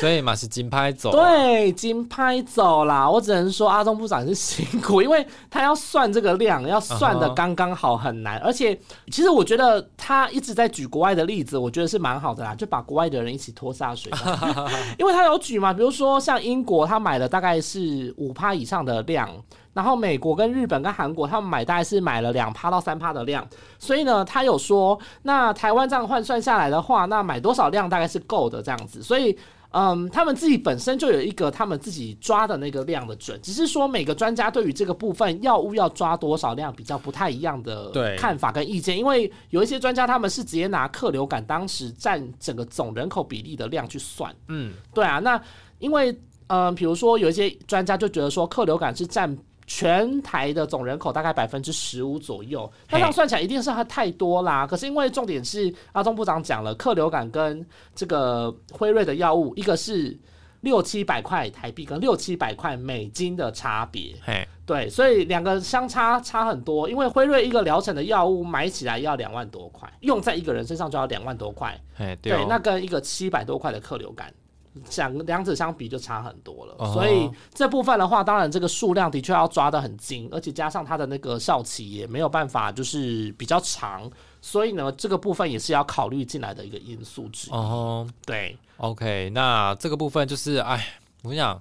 所以嘛是金拍走，对，金拍走啦。我只能说阿中部长是辛苦，因为他要算这个量，要算的刚刚好，很难。而且，其实我觉得他一直在举国外的例子，我觉得是蛮好的啦，就把国外的人一起拖下水。因为他有举嘛，比如说像英国，他买了大概是五趴以上的量，然后美国跟日本跟韩国，他们买大概是买了两趴到三趴的量。所以呢，他有说，那台湾这样换算下来的话，那买多少量大概是够的这样子。所以。嗯，他们自己本身就有一个他们自己抓的那个量的准，只是说每个专家对于这个部分药物要抓多少量比较不太一样的看法跟意见，因为有一些专家他们是直接拿客流感当时占整个总人口比例的量去算，嗯，对啊，那因为嗯，比如说有一些专家就觉得说客流感是占。全台的总人口大概百分之十五左右，那这样算起来一定是它太多啦。可是因为重点是阿中部长讲了，客流感跟这个辉瑞的药物，一个是六七百块台币跟六七百块美金的差别。对，所以两个相差差很多。因为辉瑞一个疗程的药物买起来要两万多块，用在一个人身上就要两万多块。对，那跟一个七百多块的客流感。两两者相比就差很多了，所以这部分的话，当然这个数量的确要抓得很精，而且加上它的那个效期也没有办法就是比较长，所以呢，这个部分也是要考虑进来的一个因素之一。哦，对，OK，那这个部分就是，哎，我跟你讲，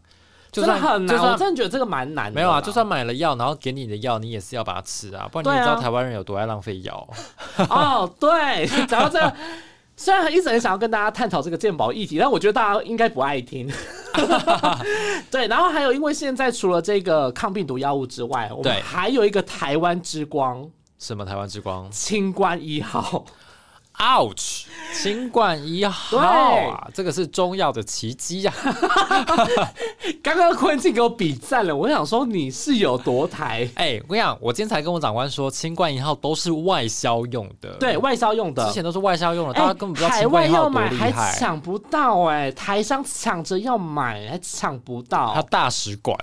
真的很难，我真的觉得这个蛮难。没有啊，就算买了药，然后给你的药，你也是要把它吃啊，不然你也知道台湾人有多爱浪费药。哦，对，然后这。虽然一直很想要跟大家探讨这个鉴宝议题，但我觉得大家应该不爱听。对，然后还有，因为现在除了这个抗病毒药物之外，我们还有一个台湾之光。什么台湾之光？清冠一号。Ouch！新冠一号啊，这个是中药的奇迹呀！刚刚坤庆给我比赞了，我想说你是有多台？哎，我跟你讲，我今天才跟我长官说，新冠一号都是外销用的，对外销用的，之前都是外销用的，大家根本不知道海外要买还抢不到哎，台商抢着要买还抢不到，他大使馆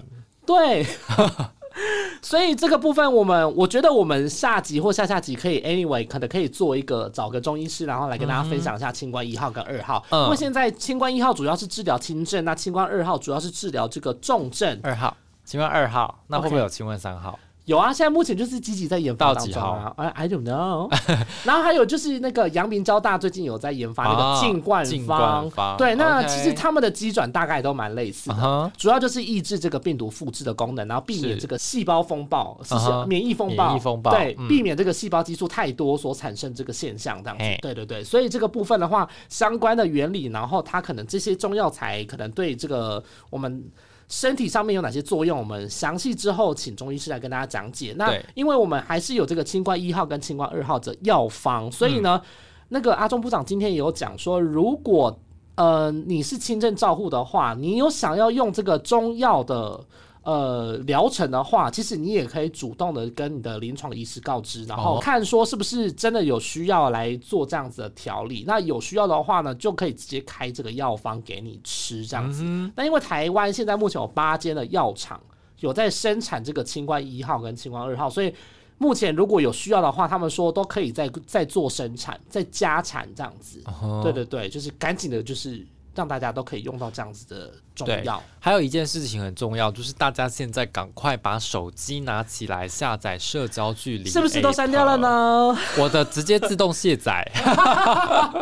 对。所以这个部分，我们我觉得我们下集或下下集可以，anyway，可能可以做一个找个中医师，然后来跟大家分享一下清官一号跟二号。因为现在清官一号主要是治疗轻症，那清官二号主要是治疗这个重症。二号，清关二号，那会不会有清关三号？有啊，现在目前就是积极在研发当中啊。I I don't know。然后还有就是那个阳明交大最近有在研发那个净冠方，对，那其实他们的机转大概都蛮类似。的，主要就是抑制这个病毒复制的功能，然后避免这个细胞风暴，是免疫风暴，对，避免这个细胞激素太多所产生这个现象这样子。对对对，所以这个部分的话，相关的原理，然后它可能这些中药材可能对这个我们。身体上面有哪些作用？我们详细之后请中医师来跟大家讲解。那因为我们还是有这个清冠一号跟清冠二号的药方，所以呢，那个阿中部长今天也有讲说，如果呃你是轻症照护的话，你有想要用这个中药的。呃，疗程的话，其实你也可以主动的跟你的临床医师告知，然后看说是不是真的有需要来做这样子的调理。那有需要的话呢，就可以直接开这个药方给你吃这样子。那因为台湾现在目前有八间的药厂有在生产这个清冠一号跟清冠二号，所以目前如果有需要的话，他们说都可以再再做生产，再加产这样子。对对对，就是赶紧的，就是。让大家都可以用到这样子的中药。还有一件事情很重要，就是大家现在赶快把手机拿起来下载社交距离，是不是都删掉了呢？我的直接自动卸载，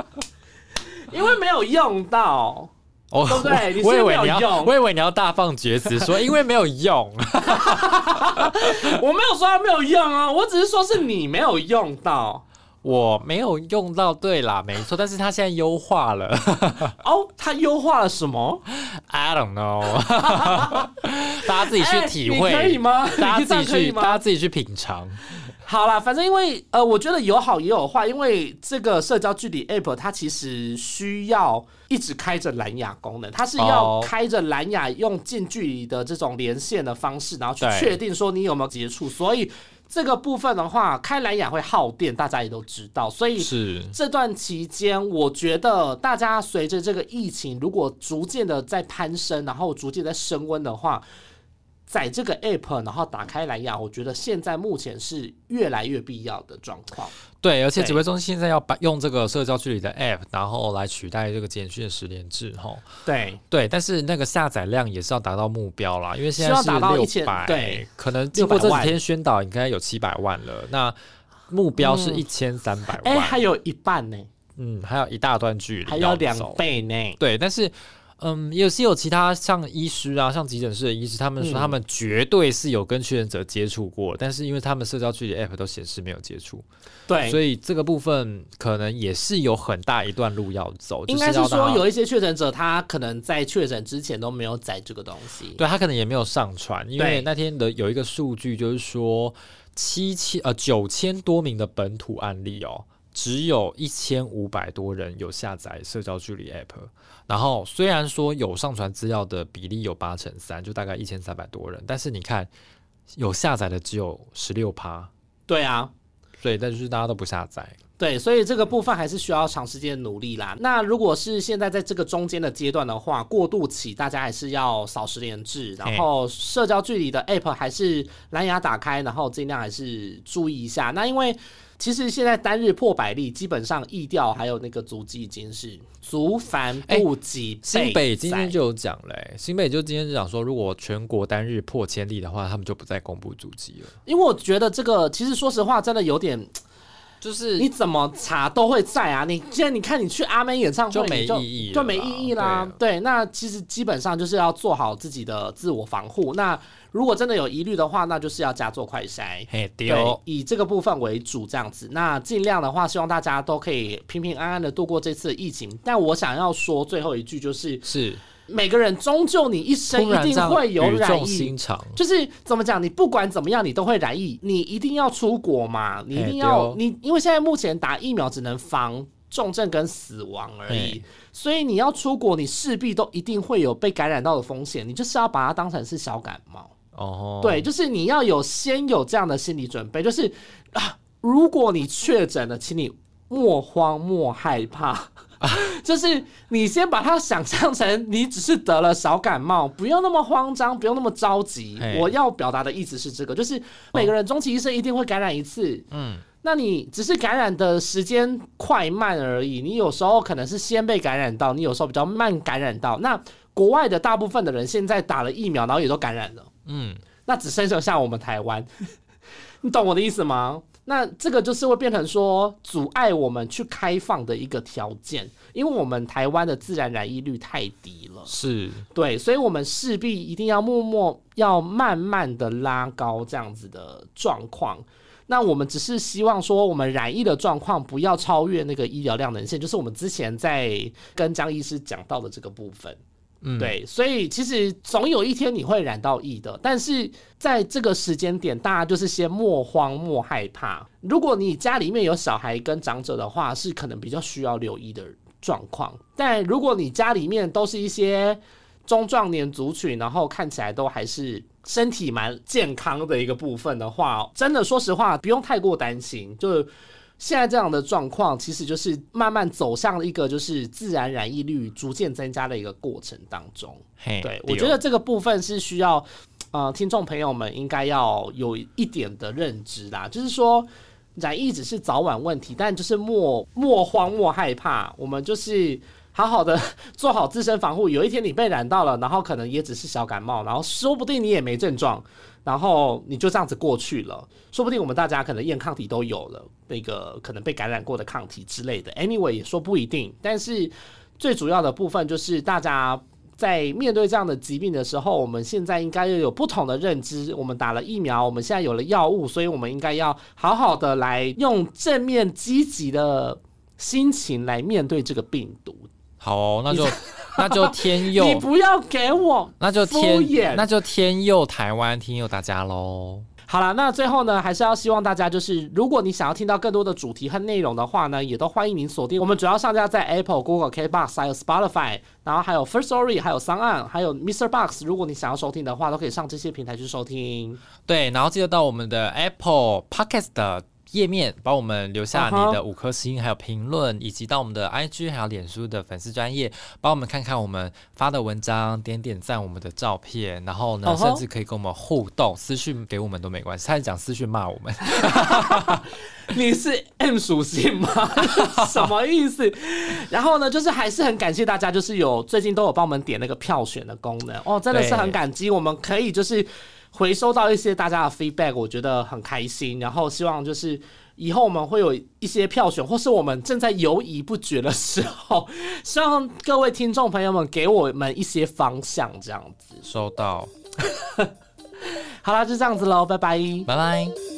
因为没有用到，对不对？我以为你要，我以为你要大放厥词说，因为没有用。我没有说它没有用啊，我只是说是你没有用到。我没有用到，对啦，没错，但是它现在优化了。哦，它优化了什么？I don't know。大家自己去体会，可以吗？大家自己去，大家自己去品尝。好啦，反正因为呃，我觉得有好也有坏，因为这个社交距离 app 它其实需要一直开着蓝牙功能，它是要开着蓝牙用近距离的这种连线的方式，然后去确定说你有没有接触，所以。这个部分的话，开蓝牙会耗电，大家也都知道。所以是这段期间，我觉得大家随着这个疫情如果逐渐的在攀升，然后逐渐在升温的话。载这个 app，然后打开蓝牙，我觉得现在目前是越来越必要的状况。对，而且指挥中心现在要把用这个社交距离的 app，然后来取代这个简讯十连制，哈。对对，但是那个下载量也是要达到目标啦，因为现在是六百，对，可能经过这几天宣导，应该有七百万了。那目标是一千三百万，哎，还有一半呢。嗯，还有一大段距离，还有两倍呢。对，但是。嗯，也是有其他像医师啊，像急诊室的医师，他们说他们绝对是有跟确诊者接触过，但是因为他们社交距离 app 都显示没有接触，对，所以这个部分可能也是有很大一段路要走。应该是说有一些确诊者，他可能在确诊之前都没有载这个东西，对他可能也没有上传，因为那天的有一个数据就是说七千呃九千多名的本土案例哦。只有一千五百多人有下载社交距离 App，然后虽然说有上传资料的比例有八成三，就大概一千三百多人，但是你看有下载的只有十六趴。对啊，所以那就是大家都不下载。对，所以这个部分还是需要长时间努力啦。那如果是现在在这个中间的阶段的话，过渡期大家还是要少十连制，然后社交距离的 App 还是蓝牙打开，然后尽量还是注意一下。那因为其实现在单日破百例，基本上意调还有那个足迹已经是足繁不及。新北今天就有讲嘞，新北就今天就讲说，如果全国单日破千例的话，他们就不再公布足迹了。因为我觉得这个其实说实话，真的有点，就是你怎么查都会在啊。你既然你看你去阿妹演唱会就没意义，就没意义啦。对，那其实基本上就是要做好自己的自我防护。那如果真的有疑虑的话，那就是要加做快筛，对，以这个部分为主，这样子。那尽量的话，希望大家都可以平平安安的度过这次疫情。但我想要说最后一句就是，是每个人终究你一生一定会有染疫，就是怎么讲，你不管怎么样，你都会染疫，你一定要出国嘛，你一定要你，因为现在目前打疫苗只能防。重症跟死亡而已。所以你要出国，你势必都一定会有被感染到的风险，你就是要把它当成是小感冒。哦，对，就是你要有先有这样的心理准备，就是啊，如果你确诊了，请你莫慌莫害怕。就是你先把它想象成你只是得了小感冒，不用那么慌张，不用那么着急。我要表达的意思是这个，就是每个人终其一生一定会感染一次。嗯，那你只是感染的时间快慢而已。你有时候可能是先被感染到，你有时候比较慢感染到。那国外的大部分的人现在打了疫苗，然后也都感染了。嗯，那只剩下像我们台湾，你懂我的意思吗？那这个就是会变成说阻碍我们去开放的一个条件，因为我们台湾的自然染疫率太低了，是对，所以我们势必一定要默默要慢慢的拉高这样子的状况。那我们只是希望说，我们染疫的状况不要超越那个医疗量能线，就是我们之前在跟张医师讲到的这个部分。对，所以其实总有一天你会染到疫的，但是在这个时间点，大家就是先莫慌莫害怕。如果你家里面有小孩跟长者的话，是可能比较需要留意的状况。但如果你家里面都是一些中壮年族群，然后看起来都还是身体蛮健康的一个部分的话，真的说实话，不用太过担心，就。现在这样的状况，其实就是慢慢走向了一个就是自然染疫率逐渐增加的一个过程当中。对，我觉得这个部分是需要呃听众朋友们应该要有一点的认知啦，就是说染疫只是早晚问题，但就是莫莫慌莫害怕，我们就是好好的做好自身防护。有一天你被染到了，然后可能也只是小感冒，然后说不定你也没症状。然后你就这样子过去了，说不定我们大家可能验抗体都有了，那个可能被感染过的抗体之类的。Anyway，也说不一定。但是最主要的部分就是大家在面对这样的疾病的时候，我们现在应该要有不同的认知。我们打了疫苗，我们现在有了药物，所以我们应该要好好的来用正面积极的心情来面对这个病毒。好，那就那就天佑，你不要给我那就天那就天佑台湾，天佑大家喽。好了，那最后呢，还是要希望大家就是，如果你想要听到更多的主题和内容的话呢，也都欢迎您锁定我们主要上架在 Apple、Google、KBox 还有 Spotify，然后还有 First Story，还有三岸，还有 Mr. Box。如果你想要收听的话，都可以上这些平台去收听。对，然后记得到我们的 Apple Podcast 的。页面帮我们留下你的五颗星，还有评论，以及到我们的 IG 还有脸书的粉丝专业，帮我们看看我们发的文章，点点赞我们的照片，然后呢，甚至可以跟我们互动，私讯给我们都没关系。他是讲私讯骂我们，你是 M 属性吗？什么意思？然后呢，就是还是很感谢大家，就是有最近都有帮我们点那个票选的功能哦，真的是很感激，我们可以就是。回收到一些大家的 feedback，我觉得很开心。然后希望就是以后我们会有一些票选，或是我们正在犹疑不决的时候，希望各位听众朋友们给我们一些方向，这样子。收到。好啦，就这样子喽，拜拜，拜拜。